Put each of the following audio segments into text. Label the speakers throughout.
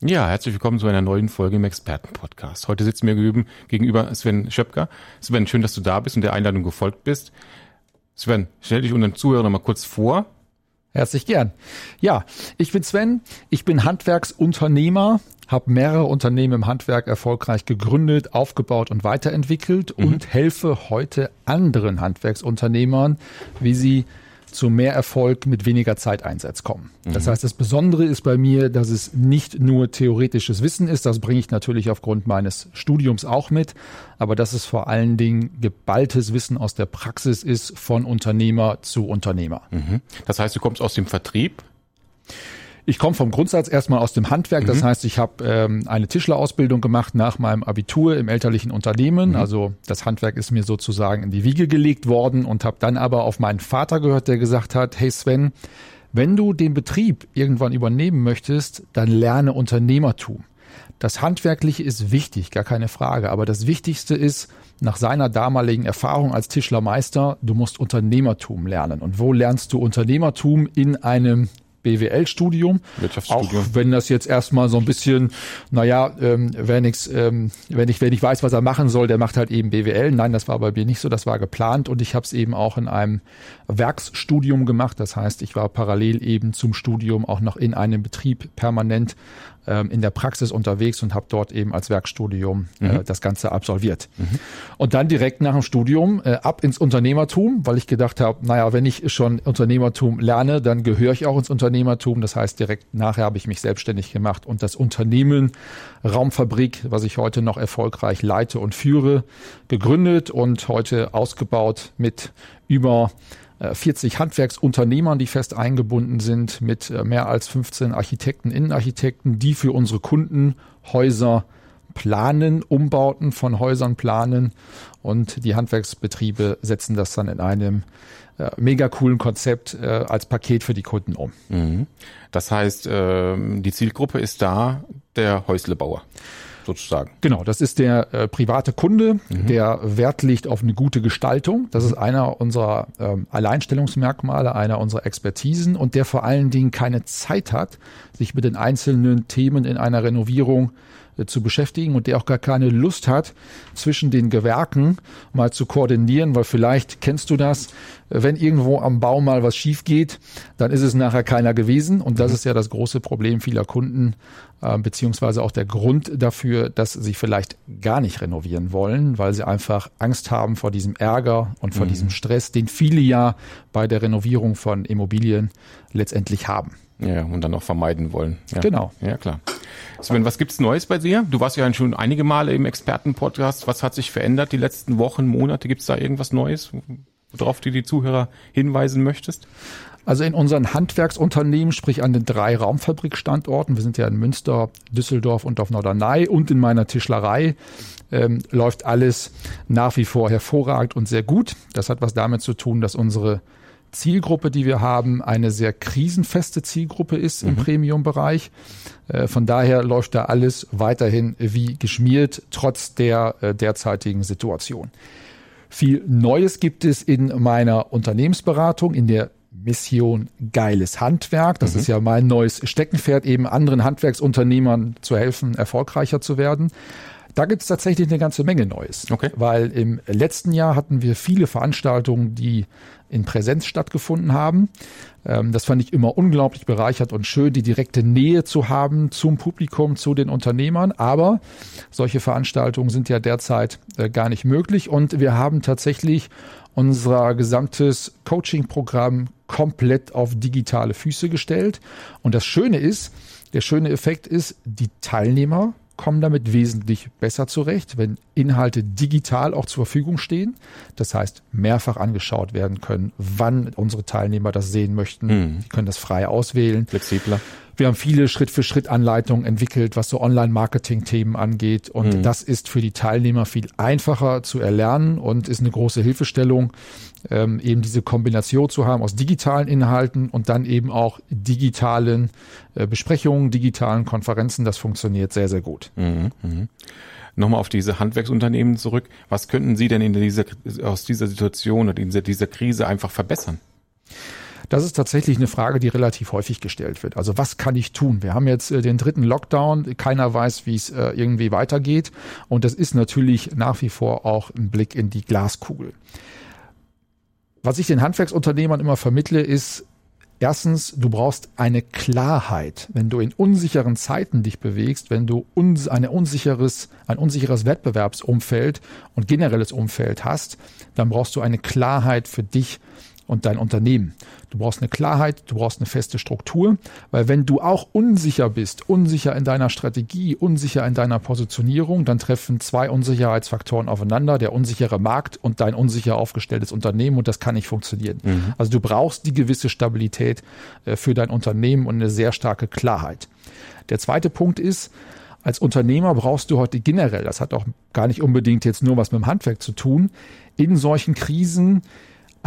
Speaker 1: Ja, herzlich willkommen zu einer neuen Folge im Expertenpodcast. Heute sitzen mir gegenüber Sven Schöpker. Sven, schön, dass du da bist und der Einladung gefolgt bist. Sven, stell dich unseren Zuhörern mal kurz vor.
Speaker 2: Herzlich gern. Ja, ich bin Sven, ich bin Handwerksunternehmer, habe mehrere Unternehmen im Handwerk erfolgreich gegründet, aufgebaut und weiterentwickelt mhm. und helfe heute anderen Handwerksunternehmern, wie sie zu mehr Erfolg mit weniger Zeiteinsatz kommen. Das mhm. heißt, das Besondere ist bei mir, dass es nicht nur theoretisches Wissen ist, das bringe ich natürlich aufgrund meines Studiums auch mit, aber dass es vor allen Dingen geballtes Wissen aus der Praxis ist von Unternehmer zu Unternehmer.
Speaker 1: Mhm. Das heißt, du kommst aus dem Vertrieb?
Speaker 2: Ich komme vom Grundsatz erstmal aus dem Handwerk. Das mhm. heißt, ich habe ähm, eine Tischlerausbildung gemacht nach meinem Abitur im elterlichen Unternehmen. Mhm. Also das Handwerk ist mir sozusagen in die Wiege gelegt worden und habe dann aber auf meinen Vater gehört, der gesagt hat, hey Sven, wenn du den Betrieb irgendwann übernehmen möchtest, dann lerne Unternehmertum. Das Handwerkliche ist wichtig, gar keine Frage. Aber das Wichtigste ist, nach seiner damaligen Erfahrung als Tischlermeister, du musst Unternehmertum lernen. Und wo lernst du Unternehmertum in einem BWL-Studium. Wirtschaftsstudium. Auch wenn das jetzt erstmal so ein bisschen, naja, ähm, wer nichts, ähm, wenn ich, wenn ich weiß, was er machen soll, der macht halt eben BWL. Nein, das war bei mir nicht so, das war geplant und ich habe es eben auch in einem Werksstudium gemacht. Das heißt, ich war parallel eben zum Studium auch noch in einem Betrieb permanent ähm, in der Praxis unterwegs und habe dort eben als Werkstudium äh, mhm. das Ganze absolviert. Mhm. Und dann direkt nach dem Studium äh, ab ins Unternehmertum, weil ich gedacht habe, naja, wenn ich schon Unternehmertum lerne, dann gehöre ich auch ins Unternehmertum. Das heißt, direkt nachher habe ich mich selbstständig gemacht und das Unternehmen Raumfabrik, was ich heute noch erfolgreich leite und führe, gegründet und heute ausgebaut mit über 40 äh, Handwerksunternehmern, die fest eingebunden sind, mit äh, mehr als 15 Architekten, Innenarchitekten, die für unsere Kunden Häuser planen, Umbauten von Häusern planen. Und die Handwerksbetriebe setzen das dann in einem äh, mega coolen Konzept äh, als Paket für die Kunden um.
Speaker 1: Mhm. Das heißt, äh, die Zielgruppe ist da der Häuslebauer sozusagen.
Speaker 2: Genau, das ist der äh, private Kunde, mhm. der Wert legt auf eine gute Gestaltung. Das ist einer unserer ähm, Alleinstellungsmerkmale, einer unserer Expertisen und der vor allen Dingen keine Zeit hat, sich mit den einzelnen Themen in einer Renovierung zu beschäftigen und der auch gar keine Lust hat, zwischen den Gewerken mal zu koordinieren, weil vielleicht kennst du das, äh, wenn irgendwo am Bau mal was schief geht, dann ist es nachher keiner gewesen und das mhm. ist ja das große Problem vieler Kunden, äh, beziehungsweise auch der Grund dafür, dass sie vielleicht gar nicht renovieren wollen, weil sie einfach Angst haben vor diesem Ärger und vor mhm. diesem Stress, den viele ja bei der Renovierung von Immobilien letztendlich haben.
Speaker 1: Ja, und dann auch vermeiden wollen. Ja.
Speaker 2: Genau.
Speaker 1: Ja, klar. Sven, was gibt's Neues bei dir? Du warst ja schon einige Male im Expertenpodcast. Was hat sich verändert die letzten Wochen, Monate? Gibt's da irgendwas Neues, worauf du die Zuhörer hinweisen möchtest?
Speaker 2: Also in unseren Handwerksunternehmen, sprich an den drei Raumfabrikstandorten, wir sind ja in Münster, Düsseldorf und auf Norderney und in meiner Tischlerei, ähm, läuft alles nach wie vor hervorragend und sehr gut. Das hat was damit zu tun, dass unsere Zielgruppe, die wir haben, eine sehr krisenfeste Zielgruppe ist im mhm. Premium-Bereich. Äh, von daher läuft da alles weiterhin wie geschmiert, trotz der äh, derzeitigen Situation. Viel Neues gibt es in meiner Unternehmensberatung, in der Mission Geiles Handwerk. Das mhm. ist ja mein neues Steckenpferd, eben anderen Handwerksunternehmern zu helfen, erfolgreicher zu werden. Da gibt es tatsächlich eine ganze Menge Neues. Okay. Weil im letzten Jahr hatten wir viele Veranstaltungen, die in Präsenz stattgefunden haben. Ähm, das fand ich immer unglaublich bereichert und schön, die direkte Nähe zu haben zum Publikum, zu den Unternehmern. Aber solche Veranstaltungen sind ja derzeit äh, gar nicht möglich und wir haben tatsächlich unser gesamtes Coaching-Programm komplett auf digitale Füße gestellt. Und das Schöne ist, der schöne Effekt ist, die Teilnehmer kommen damit wesentlich besser zurecht, wenn Inhalte digital auch zur Verfügung stehen. Das heißt, mehrfach angeschaut werden können, wann unsere Teilnehmer das sehen möchten. Mhm. Die können das frei auswählen.
Speaker 1: Flexibler.
Speaker 2: Wir haben viele Schritt-für-Schritt-Anleitungen entwickelt, was so Online-Marketing-Themen angeht. Und mhm. das ist für die Teilnehmer viel einfacher zu erlernen und ist eine große Hilfestellung, ähm, eben diese Kombination zu haben aus digitalen Inhalten und dann eben auch digitalen äh, Besprechungen, digitalen Konferenzen. Das funktioniert sehr, sehr gut. Mhm.
Speaker 1: Mhm. Nochmal auf diese Handwerksunternehmen zurück. Was könnten Sie denn in dieser, aus dieser Situation oder in dieser, dieser Krise einfach verbessern?
Speaker 2: Das ist tatsächlich eine Frage, die relativ häufig gestellt wird. Also was kann ich tun? Wir haben jetzt äh, den dritten Lockdown. Keiner weiß, wie es äh, irgendwie weitergeht. Und das ist natürlich nach wie vor auch ein Blick in die Glaskugel. Was ich den Handwerksunternehmern immer vermittle, ist, Erstens, du brauchst eine Klarheit. Wenn du in unsicheren Zeiten dich bewegst, wenn du uns eine unsicheres, ein unsicheres Wettbewerbsumfeld und generelles Umfeld hast, dann brauchst du eine Klarheit für dich, und dein Unternehmen. Du brauchst eine Klarheit, du brauchst eine feste Struktur, weil wenn du auch unsicher bist, unsicher in deiner Strategie, unsicher in deiner Positionierung, dann treffen zwei Unsicherheitsfaktoren aufeinander, der unsichere Markt und dein unsicher aufgestelltes Unternehmen und das kann nicht funktionieren. Mhm. Also du brauchst die gewisse Stabilität äh, für dein Unternehmen und eine sehr starke Klarheit. Der zweite Punkt ist, als Unternehmer brauchst du heute generell, das hat auch gar nicht unbedingt jetzt nur was mit dem Handwerk zu tun, in solchen Krisen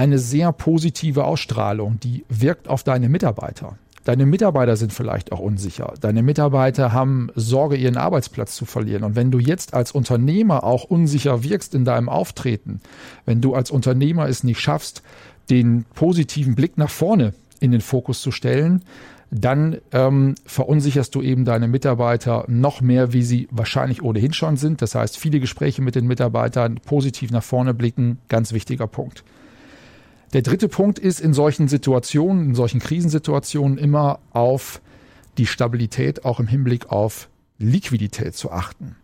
Speaker 2: eine sehr positive Ausstrahlung, die wirkt auf deine Mitarbeiter. Deine Mitarbeiter sind vielleicht auch unsicher. Deine Mitarbeiter haben Sorge, ihren Arbeitsplatz zu verlieren. Und wenn du jetzt als Unternehmer auch unsicher wirkst in deinem Auftreten, wenn du als Unternehmer es nicht schaffst, den positiven Blick nach vorne in den Fokus zu stellen, dann ähm, verunsicherst du eben deine Mitarbeiter noch mehr, wie sie wahrscheinlich ohnehin schon sind. Das heißt, viele Gespräche mit den Mitarbeitern, positiv nach vorne blicken, ganz wichtiger Punkt. Der dritte Punkt ist in solchen Situationen, in solchen Krisensituationen immer auf die Stabilität auch im Hinblick auf Liquidität zu achten.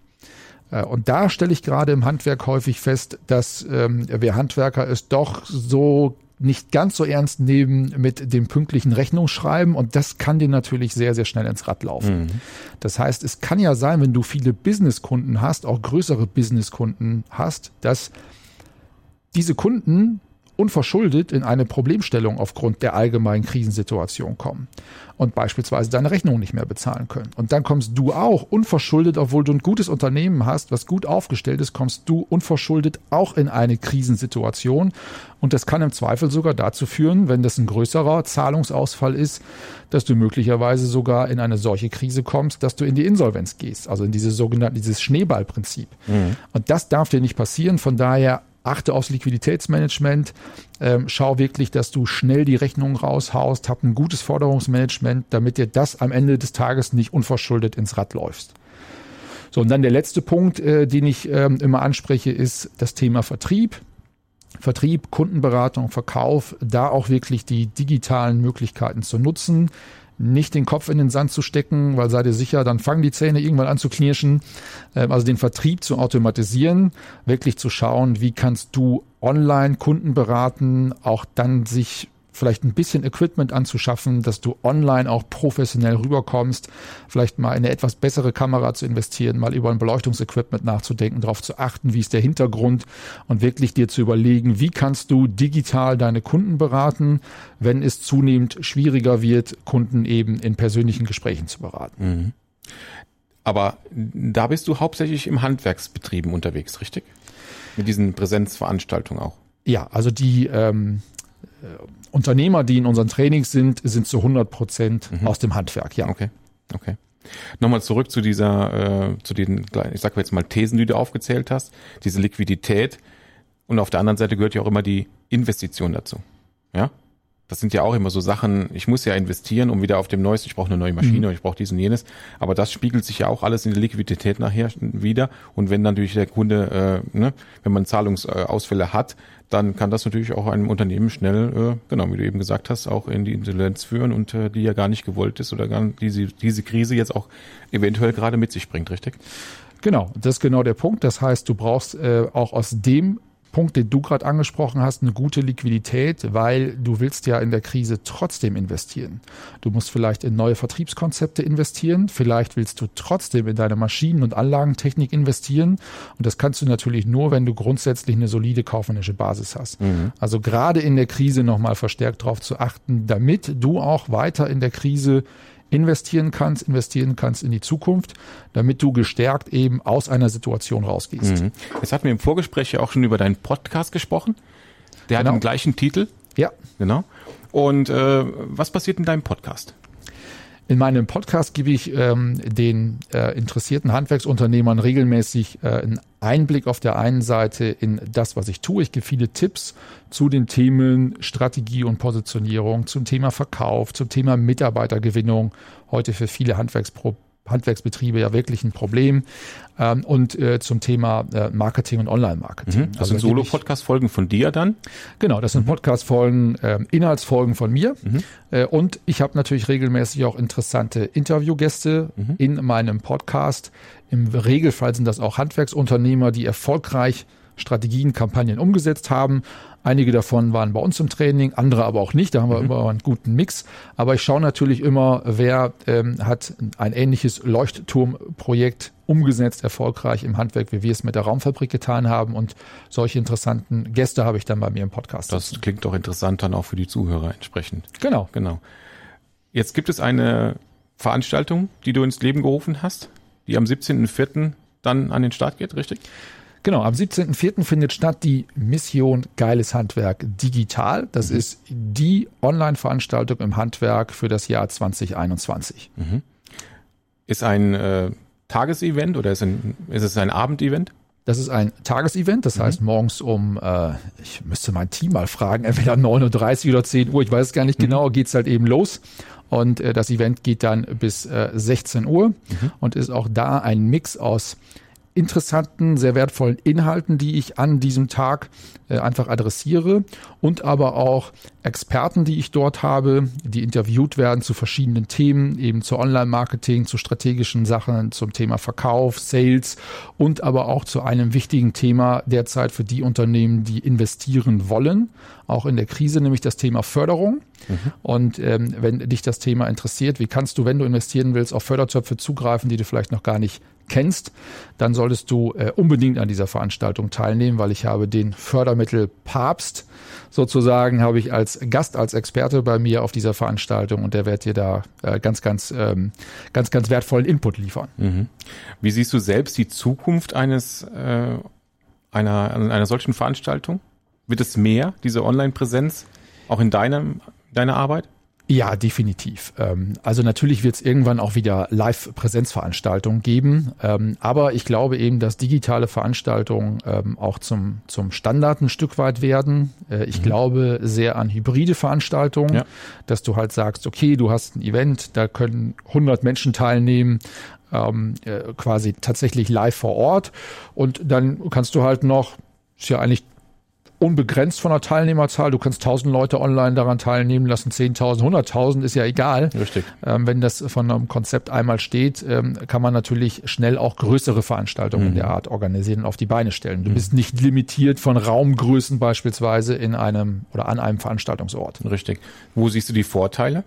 Speaker 2: Äh, und da stelle ich gerade im Handwerk häufig fest, dass ähm, wir Handwerker es doch so nicht ganz so ernst nehmen mit dem pünktlichen Rechnungsschreiben und das kann dir natürlich sehr, sehr schnell ins Rad laufen. Mhm. Das heißt, es kann ja sein, wenn du viele Businesskunden hast, auch größere Businesskunden hast, dass diese Kunden unverschuldet in eine Problemstellung aufgrund der allgemeinen Krisensituation kommen und beispielsweise deine Rechnung nicht mehr bezahlen können. Und dann kommst du auch unverschuldet, obwohl du ein gutes Unternehmen hast, was gut aufgestellt ist, kommst du unverschuldet auch in eine Krisensituation. Und das kann im Zweifel sogar dazu führen, wenn das ein größerer Zahlungsausfall ist, dass du möglicherweise sogar in eine solche Krise kommst, dass du in die Insolvenz gehst, also in diese sogenannte, dieses Schneeballprinzip. Mhm. Und das darf dir nicht passieren. Von daher achte aufs Liquiditätsmanagement, ähm, schau wirklich, dass du schnell die Rechnungen raushaust, hab ein gutes Forderungsmanagement, damit dir das am Ende des Tages nicht unverschuldet ins Rad läufst. So, und dann der letzte Punkt, äh, den ich ähm, immer anspreche, ist das Thema Vertrieb. Vertrieb, Kundenberatung, Verkauf, da auch wirklich die digitalen Möglichkeiten zu nutzen nicht den Kopf in den Sand zu stecken, weil sei dir sicher, dann fangen die Zähne irgendwann an zu knirschen. Ähm, also den Vertrieb zu automatisieren, wirklich zu schauen, wie kannst du online Kunden beraten, auch dann sich vielleicht ein bisschen Equipment anzuschaffen, dass du online auch professionell rüberkommst, vielleicht mal eine etwas bessere Kamera zu investieren, mal über ein Beleuchtungsequipment nachzudenken, darauf zu achten, wie ist der Hintergrund und wirklich dir zu überlegen, wie kannst du digital deine Kunden beraten, wenn es zunehmend schwieriger wird, Kunden eben in persönlichen Gesprächen zu beraten. Mhm.
Speaker 1: Aber da bist du hauptsächlich im Handwerksbetrieben unterwegs, richtig? Mit diesen Präsenzveranstaltungen auch.
Speaker 2: Ja, also die ähm, äh, Unternehmer, die in unseren Trainings sind, sind zu 100 Prozent mhm. aus dem Handwerk, ja.
Speaker 1: Okay, okay. Nochmal zurück zu dieser, äh, zu den, ich sag jetzt mal Thesen, die du aufgezählt hast, diese Liquidität. Und auf der anderen Seite gehört ja auch immer die Investition dazu. Ja? Das sind ja auch immer so Sachen, ich muss ja investieren, um wieder auf dem neuesten, ich brauche eine neue Maschine mhm. und ich brauche dies und jenes. Aber das spiegelt sich ja auch alles in der Liquidität nachher wieder. Und wenn natürlich der Kunde, äh, ne, wenn man Zahlungsausfälle hat, dann kann das natürlich auch einem Unternehmen schnell, äh, genau wie du eben gesagt hast, auch in die Insolvenz führen und äh, die ja gar nicht gewollt ist oder gar diese, diese Krise jetzt auch eventuell gerade mit sich bringt, richtig?
Speaker 2: Genau, das ist genau der Punkt. Das heißt, du brauchst äh, auch aus dem Punkt, den du gerade angesprochen hast, eine gute Liquidität, weil du willst ja in der Krise trotzdem investieren. Du musst vielleicht in neue Vertriebskonzepte investieren, vielleicht willst du trotzdem in deine Maschinen- und Anlagentechnik investieren und das kannst du natürlich nur, wenn du grundsätzlich eine solide kaufmännische Basis hast. Mhm. Also gerade in der Krise nochmal verstärkt darauf zu achten, damit du auch weiter in der Krise investieren kannst, investieren kannst in die Zukunft, damit du gestärkt eben aus einer Situation rausgehst.
Speaker 1: Mhm. Jetzt hatten wir im Vorgespräch ja auch schon über deinen Podcast gesprochen. Der
Speaker 2: Genau.
Speaker 1: hat den gleichen Titel.
Speaker 2: Ja,
Speaker 1: Genau. Und äh, was passiert in deinem Podcast?
Speaker 2: In meinem Podcast gebe ich ähm, den äh, interessierten Handwerksunternehmern regelmäßig äh, einen Einblick auf der einen Seite in das, was ich tue. Ich gebe viele Tipps zu den Themen Strategie und Positionierung, zum Thema Verkauf, zum Thema Mitarbeitergewinnung. Heute für viele Handwerkspro Handwerksbetriebe ja wirklich ein Problem. Ähm, und äh, zum Thema äh, Marketing und Online-Marketing.
Speaker 1: Das sind
Speaker 2: da gebe ich-
Speaker 1: Solo-Podcast-Folgen von dir dann.
Speaker 2: Genau, das sind Podcast-Folgen, ähm, Inhaltsfolgen von mir. Äh, und ich habe natürlich regelmäßig auch interessante Interviewgäste in meinem Podcast. Im Regelfall sind das auch Handwerksunternehmer, die erfolgreich Strategien, Kampagnen umgesetzt haben. Einige davon waren bei uns im Training, andere aber auch nicht. Da haben wir immer einen guten Mix. Aber ich schaue natürlich immer, wer ähm, hat ein ähnliches Leuchtturmprojekt umgesetzt, erfolgreich im Handwerk, wie wir es mit der Raumfabrik getan haben. Und solche interessanten Gäste habe ich dann bei mir im Podcast.
Speaker 1: Das klingt doch interessant dann auch für die Zuhörer entsprechend.
Speaker 2: genau.
Speaker 1: Genau. Jetzt gibt es eine Veranstaltung, die du ins Leben gerufen hast, die am 17.04. dann an den Start geht, richtig?
Speaker 2: Genau, am 17.04. findet statt die Mission Geiles Handwerk digital. Das ist die Online-Veranstaltung im Handwerk für das Jahr 2021.
Speaker 1: Ist ein äh, Tagesevent oder ist, ein, ist es ein Abendevent?
Speaker 2: Das ist ein Tagesevent, das heißt morgens um, äh, ich müsste mein Team mal fragen, entweder 9.30 Uhr oder 10 Uhr, ich weiß es gar nicht genau, geht's halt eben los. Und äh, das Event geht dann bis äh, 16 Uhr und ist auch da ein Mix aus interessanten, sehr wertvollen Inhalten, die ich an diesem Tag äh, einfach adressiere und aber auch Experten, die ich dort habe, die interviewt werden zu verschiedenen Themen, eben zu Online-Marketing, zu strategischen Sachen, zum Thema Verkauf, Sales und aber auch zu einem wichtigen Thema derzeit für die Unternehmen, die investieren wollen, auch in der Krise, nämlich das Thema Förderung. Und ähm, wenn dich das Thema interessiert, wie kannst du, wenn du investieren willst, auf Fördertöpfe zugreifen, die du vielleicht noch gar nicht kennst, dann solltest du äh, unbedingt an dieser Veranstaltung teilnehmen, weil ich habe den Fördermittel Papst sozusagen habe ich als Gast, als Experte bei mir auf dieser Veranstaltung und der wird dir da äh, ganz, ganz, ähm, ganz, ganz wertvollen Input liefern.
Speaker 1: Wie siehst du selbst die Zukunft eines äh, einer, einer solchen Veranstaltung? Wird es mehr, diese Online-Präsenz, auch in deinem, deiner Arbeit?
Speaker 2: Ja, definitiv. Ähm, Also natürlich wird es irgendwann auch wieder Live-Präsenzveranstaltungen geben. Ähm, Aber ich glaube eben, dass digitale Veranstaltungen ähm, auch zum, zum Standard ein Stück weit werden. Äh, Ich glaube sehr an hybride Veranstaltungen,
Speaker 1: Ja.
Speaker 2: dass du halt sagst, okay, du hast ein Event, da können 100 Menschen teilnehmen, ähm, äh, quasi tatsächlich live vor Ort. Und dann kannst du halt noch, ist ja eigentlich unbegrenzt von der Teilnehmerzahl. Du kannst 1000 Leute online daran teilnehmen lassen, 10.000, 100.000 ist ja egal.
Speaker 1: Richtig.
Speaker 2: Ähm, wenn das von einem Konzept einmal steht, ähm, kann man natürlich schnell auch größere Veranstaltungen in der Art organisieren und auf die Beine stellen. Du bist nicht limitiert von Raumgrößen beispielsweise in einem oder an einem Veranstaltungsort.
Speaker 1: Richtig. Wo siehst du die Vorteile?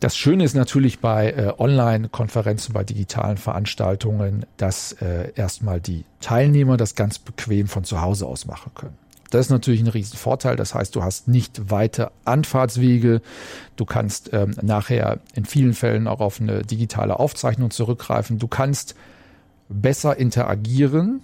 Speaker 2: Das Schöne ist natürlich bei äh, Online-Konferenzen, bei digitalen Veranstaltungen, dass äh, erstmal die Teilnehmer das ganz bequem von zu Hause aus machen können. Das ist natürlich ein Riesenvorteil. Das heißt, du hast nicht weite Anfahrtswege. Du kannst ähm, nachher in vielen Fällen auch auf eine digitale Aufzeichnung zurückgreifen. Du kannst besser interagieren.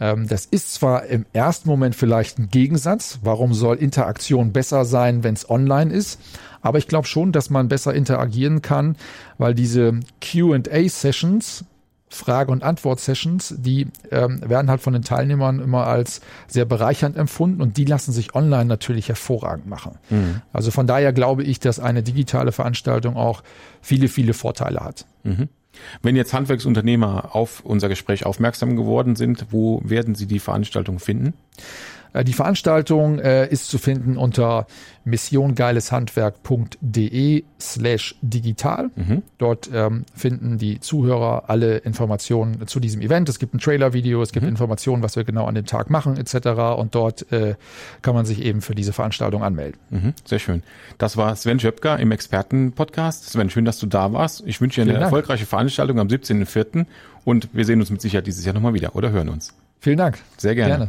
Speaker 2: Ähm, das ist zwar im ersten Moment vielleicht ein Gegensatz. Warum soll Interaktion besser sein, wenn es online ist? Aber ich glaube schon, dass man besser interagieren kann, weil diese QA-Sessions, Frage- und Antwort-Sessions, die ähm, werden halt von den Teilnehmern immer als sehr bereichernd empfunden und die lassen sich online natürlich hervorragend machen. Also von daher glaube ich, dass eine digitale Veranstaltung auch viele, viele Vorteile hat.
Speaker 1: Wenn jetzt Handwerksunternehmer auf unser Gespräch aufmerksam geworden sind, wo werden sie die Veranstaltung finden?
Speaker 2: Äh, Die Veranstaltung äh, ist zu finden unter missiongeileshandwerk.de slash digital. Dort ähm, finden die Zuhörer alle Informationen zu diesem Event. Es gibt ein Trailer-Video, es gibt Informationen, was wir genau an dem Tag machen etc. Und dort äh, kann man sich eben für diese Veranstaltung anmelden.
Speaker 1: Mhm, sehr schön. Das war Sven Schöpker im Expertenpodcast. Sven, schön, dass du da warst. Ich wünsche dir eine
Speaker 2: Vielen Dank.
Speaker 1: erfolgreiche Veranstaltung am 17.04. und wir sehen uns mit Sicherheit dieses Jahr nochmal wieder oder hören uns.
Speaker 2: Vielen Dank.
Speaker 1: Sehr gerne.
Speaker 2: Gerne.